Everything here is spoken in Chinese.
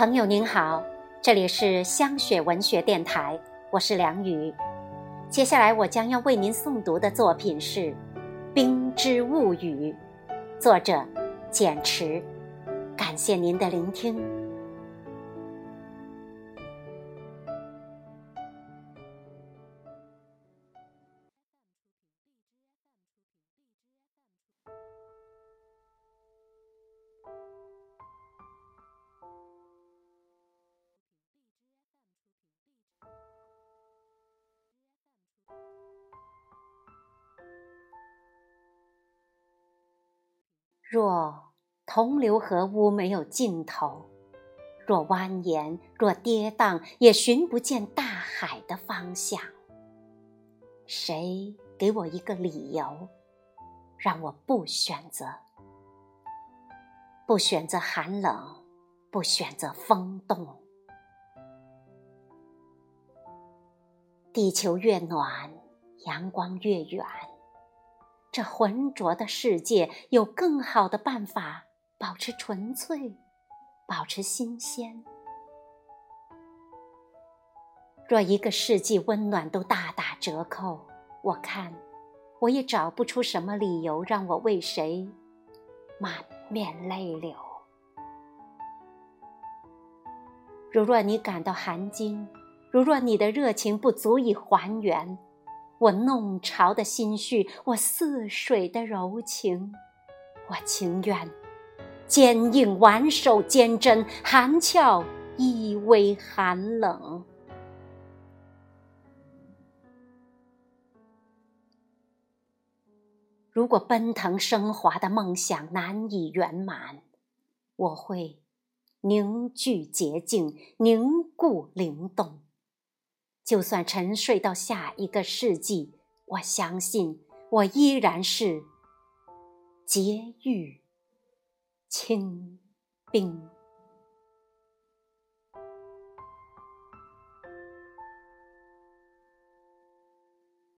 朋友您好，这里是香雪文学电台，我是梁雨。接下来我将要为您诵读的作品是《冰之物语》，作者简池。感谢您的聆听。若同流合污没有尽头，若蜿蜒，若跌宕，也寻不见大海的方向。谁给我一个理由，让我不选择？不选择寒冷，不选择风冻。地球越暖，阳光越远。这浑浊的世界有更好的办法保持纯粹，保持新鲜。若一个世纪温暖都大打折扣，我看我也找不出什么理由让我为谁满面泪流。如若你感到寒惊，如若你的热情不足以还原。我弄潮的心绪，我似水的柔情，我情愿坚硬挽手坚贞，寒峭依偎寒冷。如果奔腾升华的梦想难以圆满，我会凝聚洁净，凝固灵动。就算沉睡到下一个世纪，我相信我依然是洁玉清冰。